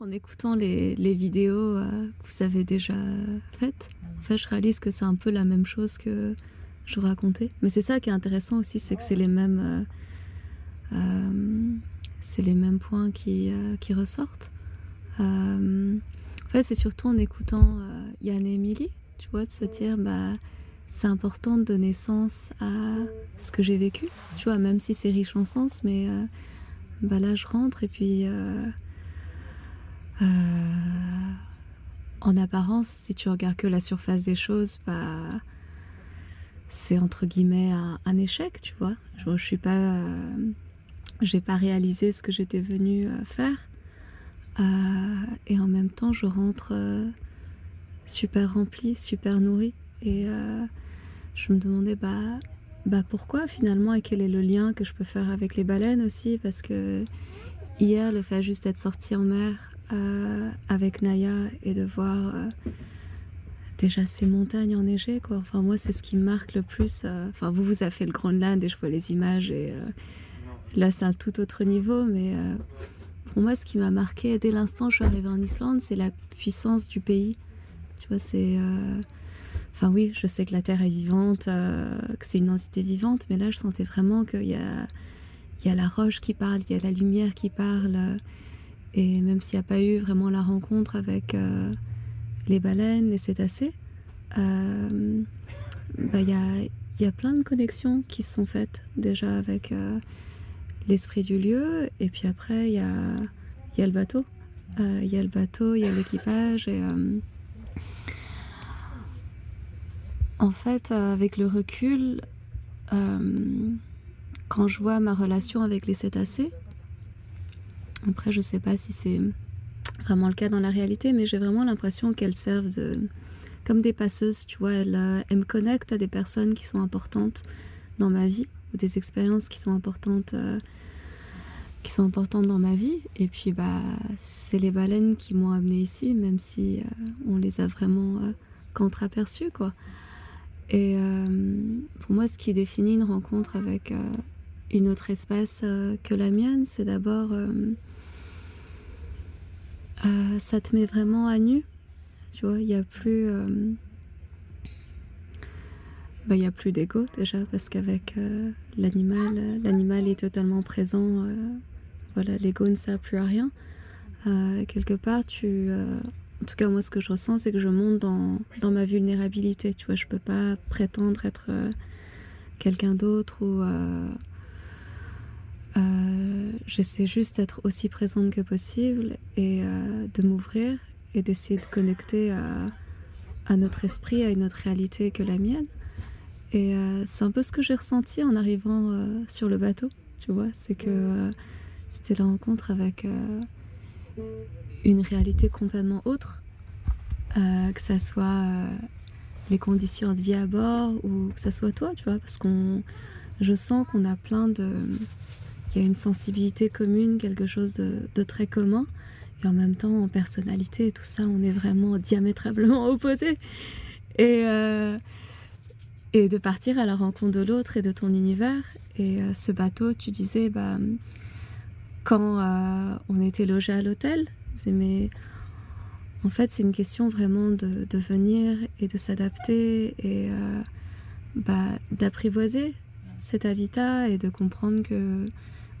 en écoutant les, vidéos euh, que vous avez déjà faites. En fait, je réalise que c'est un peu la même chose que je vous racontais. Mais c'est ça qui est intéressant aussi, c'est que c'est les mêmes, euh, euh, c'est les mêmes points qui, qui ressortent. En fait, c'est surtout en écoutant Yann et Emily, tu vois, de se dire, bah, c'est important de donner sens à ce que j'ai vécu, tu vois, même si c'est riche en sens, mais bah là, je rentre et puis. Euh, en apparence, si tu regardes que la surface des choses, bah, c'est entre guillemets un, échec, tu vois. Je, je suis pas, euh, j'ai pas réalisé ce que j'étais venue euh, faire, et en même temps, je rentre super remplie, super nourrie, et je me demandais bah, bah pourquoi finalement et quel est le lien que je peux faire avec les baleines aussi, parce que hier, le fait juste d'être sortie en mer euh, avec Naya et de voir euh, déjà ces montagnes enneigées quoi. Enfin moi c'est ce qui me marque le plus. euh, Enfin vous vous avez fait le Groenland et je vois les images et là c'est un tout autre niveau mais pour moi ce qui m'a marqué dès l'instant où je suis arrivée en Islande c'est la puissance du pays. Tu vois c'est Enfin oui, je sais que la Terre est vivante, que c'est une entité vivante, mais là je sentais vraiment qu'il y a, il y a la roche qui parle, il y a la lumière qui parle. Et même s'il n'y a pas eu vraiment la rencontre avec euh, les baleines, les cétacés, euh, bah, il y, a, y a plein de connexions qui se sont faites déjà avec euh, l'esprit du lieu. Et puis après, il y a, y a le bateau. Il y a le bateau, il y a l'équipage. Et en fait, avec le recul, quand je vois ma relation avec les cétacés, après, je sais pas si c'est vraiment le cas dans la réalité, mais j'ai vraiment l'impression qu'elles servent de, comme des passeuses, tu vois. Elles, euh, elles me connectent à des personnes qui sont importantes dans ma vie, ou des expériences qui sont importantes, euh, qui sont importantes dans ma vie. Et puis, bah, c'est les baleines qui m'ont amené ici, même si euh, on les a vraiment euh, qu'entreaperçues, quoi. Et euh, pour moi, ce qui définit une rencontre avec une autre espèce euh, que la mienne, c'est d'abord euh, euh, ça te met vraiment à nu. Tu vois, il n'y a plus. euh, il y a plus d'ego déjà, parce qu'avec l'animal, l'animal est totalement présent. voilà, l'ego ne sert plus à rien. Quelque part, tu. en tout cas, moi, ce que je ressens, c'est que je monte dans, dans ma vulnérabilité. Tu vois, je peux pas prétendre être quelqu'un d'autre ou. Euh, J'essaie juste d'être aussi présente que possible et euh, de m'ouvrir et d'essayer de connecter à, à notre esprit, à une autre réalité que la mienne. Et euh, c'est un peu ce que j'ai ressenti en arrivant sur le bateau, tu vois, c'est que c'était la rencontre avec une réalité complètement autre, que ça soit les conditions de vie à bord ou que ça soit toi, tu vois, parce qu'on, je sens qu'on a plein de, il y a une sensibilité commune, quelque chose de, très commun, et en même temps en personnalité tout ça, on est vraiment diamétralement opposés. Et euh, et de partir à la rencontre de l'autre et de ton univers. Et euh, ce bateau, tu disais, bah, quand euh, on était logé à l'hôtel, mais en fait, c'est une question vraiment de, de venir et de s'adapter et bah, d'apprivoiser cet habitat et de comprendre que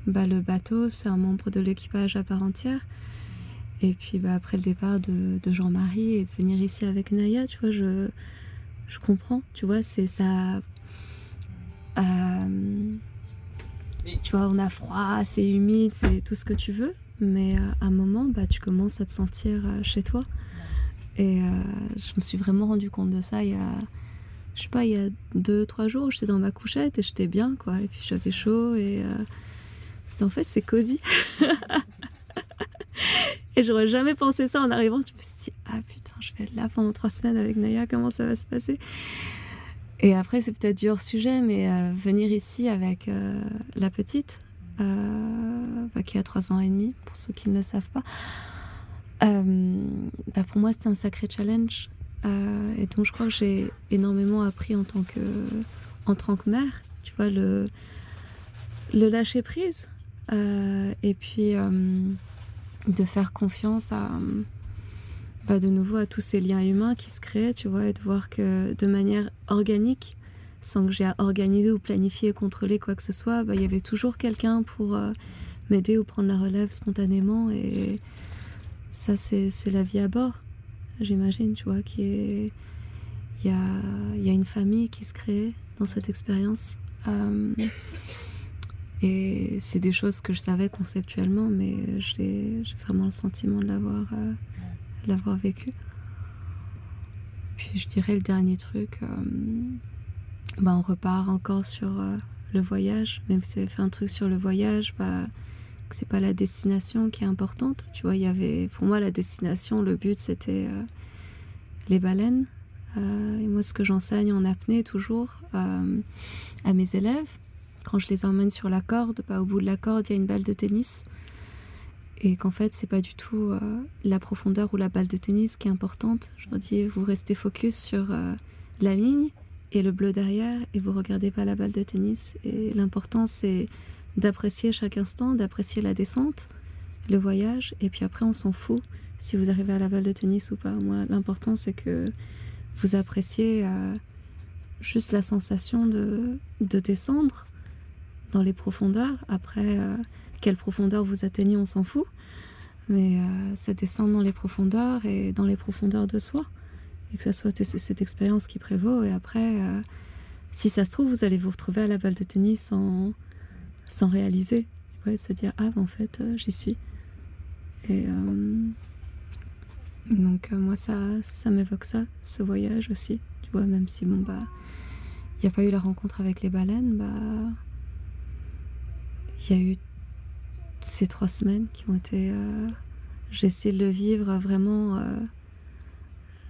bah, le bateau, c'est un membre de l'équipage à part entière. Et puis bah, après le départ de, Jean-Marie et de venir ici avec Naya, tu vois, je, je comprends, tu vois, c'est ça. Euh, tu vois, on a froid, c'est humide, c'est tout ce que tu veux, mais euh, à un moment, bah, tu commences à te sentir euh, chez toi. Et je me suis vraiment rendu compte de ça il y a, je sais pas, il y a deux, trois jours, j'étais dans ma couchette et j'étais bien, quoi. Et puis j'avais chaud et en fait, c'est cosy. et j'aurais jamais pensé ça en arrivant. Je me suis dit, ah putain, je vais être là pendant trois semaines avec Naya, comment ça va se passer? Et après, c'est peut-être du hors sujet, mais euh, venir ici avec euh, la petite, euh, bah, qui a trois ans et demi, pour ceux qui ne le savent pas, bah, pour moi, c'était un sacré challenge. Et donc, je crois que j'ai énormément appris en tant que, en tant que mère. Tu vois, le, le lâcher prise. Euh, et puis, euh, de faire confiance à, bah, de nouveau à tous ces liens humains qui se créent, tu vois, et de voir que de manière organique, sans que j'ai à organiser ou planifier, contrôler quoi que ce soit, bah, il y avait toujours quelqu'un pour euh, m'aider ou prendre la relève spontanément. Et ça, c'est la vie à bord, j'imagine, tu vois, qui. Il y a, y a, une famille qui se crée dans cette expérience. et c'est des choses que je savais conceptuellement, mais j'ai vraiment le sentiment de l'avoir euh, vécu. Puis je dirais le dernier truc, euh, bah on repart encore sur euh, le voyage. Même si j'avais fait un truc sur le voyage, bah, c'est pas la destination qui est importante. Tu vois, il y avait pour moi la destination, le but c'était les baleines. et moi, ce que j'enseigne en apnée toujours à mes élèves, quand je les emmène sur la corde, bah, au bout de la corde, il y a une balle de tennis. Et qu'en fait, c'est pas du tout euh, la profondeur ou la balle de tennis qui est importante. Je leur dis, vous restez focus sur euh, la ligne et le bleu derrière et vous regardez pas la balle de tennis. Et l'important, c'est d'apprécier chaque instant, d'apprécier la descente, le voyage. Et puis après, on s'en fout si vous arrivez à la balle de tennis ou pas. Moi, l'important, c'est que vous appréciez euh, juste la sensation de, de descendre dans les profondeurs. Après, euh, quelle profondeur vous atteignez, on s'en fout. Mais euh, ça descend dans les profondeurs et dans les profondeurs de soi. Et que ça soit cette expérience qui prévaut. Et après, euh, si ça se trouve, vous allez vous retrouver à la balle de tennis sans, sans réaliser. Ouais, se dire, ah, ben, en fait, j'y suis. Et donc, moi, ça, ça m'évoque ça, ce voyage aussi. Tu vois, même si, bon, bah, il n'y a pas eu la rencontre avec les baleines, bah il y a eu ces trois semaines qui ont été. Euh, j'ai essayé de le vivre vraiment euh,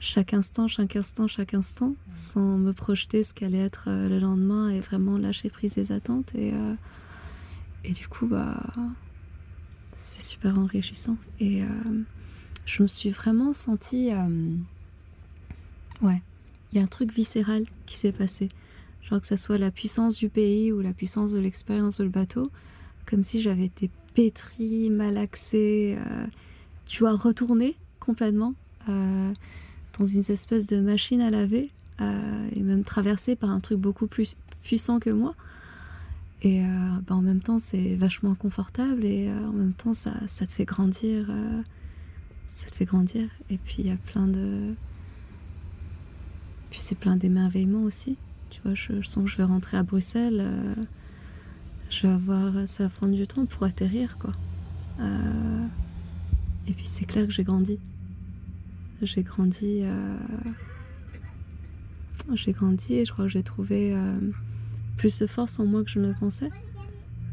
chaque instant, chaque instant, chaque instant, sans me projeter ce qu'allait être euh, le lendemain et vraiment lâcher prise des attentes. Et, et du coup, bah, c'est super enrichissant. Et je me suis vraiment sentie. ouais, il y a un truc viscéral qui s'est passé. Genre que ce soit la puissance du pays ou la puissance de l'expérience de le bateau comme si j'avais été pétrie, malaxée, euh, tu vois, retournée complètement euh, dans une espèce de machine à laver euh, et même traversée par un truc beaucoup plus puissant que moi. Et bah, en même temps, c'est vachement confortable et en même temps, ça, ça te fait grandir. ça te fait grandir. Et puis, il y a plein de. Puis, c'est plein d'émerveillements aussi. Tu vois, je, sens que je vais rentrer à Bruxelles je vais avoir, ça va prendre du temps pour atterrir, quoi. Euh, et puis c'est clair que j'ai grandi. J'ai grandi. Euh, j'ai grandi et je crois que j'ai trouvé euh, plus de force en moi que je ne pensais.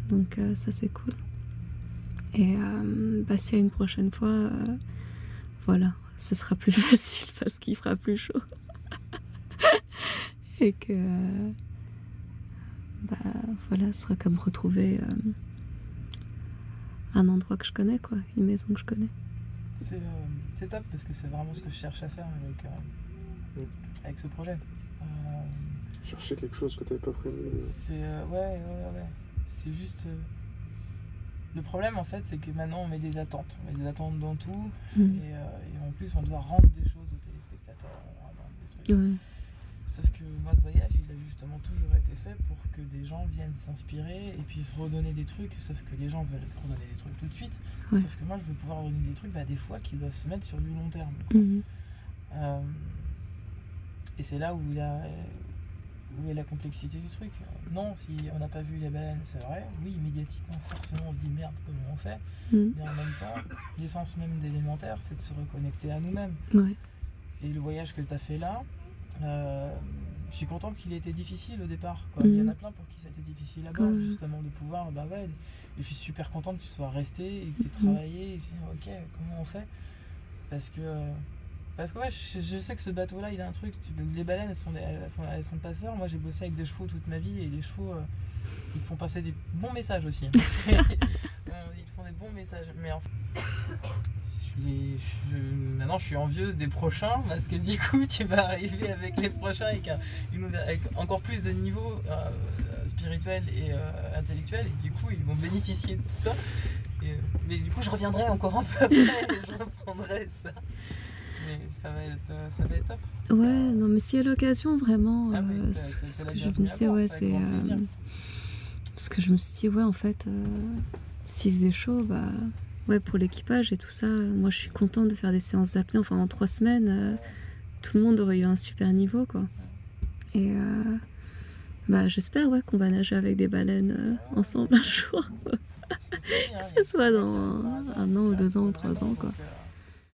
Donc ça c'est cool. Et bah, s'il une prochaine fois, voilà, ce sera plus facile parce qu'il fera plus chaud. et que bah voilà, ce sera comme retrouver euh, un endroit que je connais, quoi, une maison que je connais. C'est euh, top parce que c'est vraiment ce que je cherche à faire avec, euh, avec ce projet. Chercher quelque chose que tu n'avais pas prévu. C'est ouais, ouais, ouais. C'est juste. Le problème en fait, c'est que maintenant on met des attentes. On met des attentes dans tout. Mm. Et, en plus, on doit rendre des choses aux téléspectateurs. des trucs. Sauf que moi, ce voyage, il a justement toujours été fait pour que des gens viennent s'inspirer et puis se redonner des trucs. Sauf que les gens veulent redonner des trucs tout de suite. Sauf que moi, je veux pouvoir redonner des trucs, bah, des fois, qui doivent se mettre sur du long terme. Mhm. Euh, et c'est là où, il a, où est la complexité du truc. Non, si on n'a pas vu les baleines, c'est vrai. Oui, médiatiquement, forcément, on se dit merde, comment on fait? Mhm. Mais en même temps, l'essence même d'élémentaire, c'est de se reconnecter à nous-mêmes. Et le voyage que tu as fait là, euh, je suis contente qu'il ait été difficile au départ. Il y en a mhm. plein pour qui ça a été difficile là-bas, justement, de pouvoir. Bah ouais, je suis super contente que tu sois resté et que tu aies travaillé. Et ok, comment on fait? Parce que. Parce que ouais, je, sais que ce bateau-là, il a un truc. les baleines, elles sont, elles, sont passeurs. Moi, j'ai bossé avec des chevaux toute ma vie et les chevaux, euh, ils font passer des bons messages aussi. des bons messages. Mais en fait, maintenant je suis envieuse des prochains parce que du coup tu vas arriver avec les prochains avec, encore plus de niveau euh, spirituel et euh, intellectuel et du coup ils vont bénéficier de tout ça mais du coup, je reviendrai encore un peu après et je reprendrai ça. Mais ça va être, ça va être top. Ouais, non, mais si à l'occasion, vraiment, Ah euh, ce que je me ouais, c'est avec euh, parce que je me suis dit, ouais, en fait, euh, s'il faisait chaud, bah. Ouais, pour l'équipage et tout ça, moi je suis contente de faire des séances d'apnée. Enfin, en trois semaines, euh, tout le monde aurait eu un super niveau, quoi. Et euh, bah, j'espère, ouais, qu'on va nager avec des baleines euh, ensemble un jour. Que ce soit dans un an ou deux ans ou trois ans, quoi.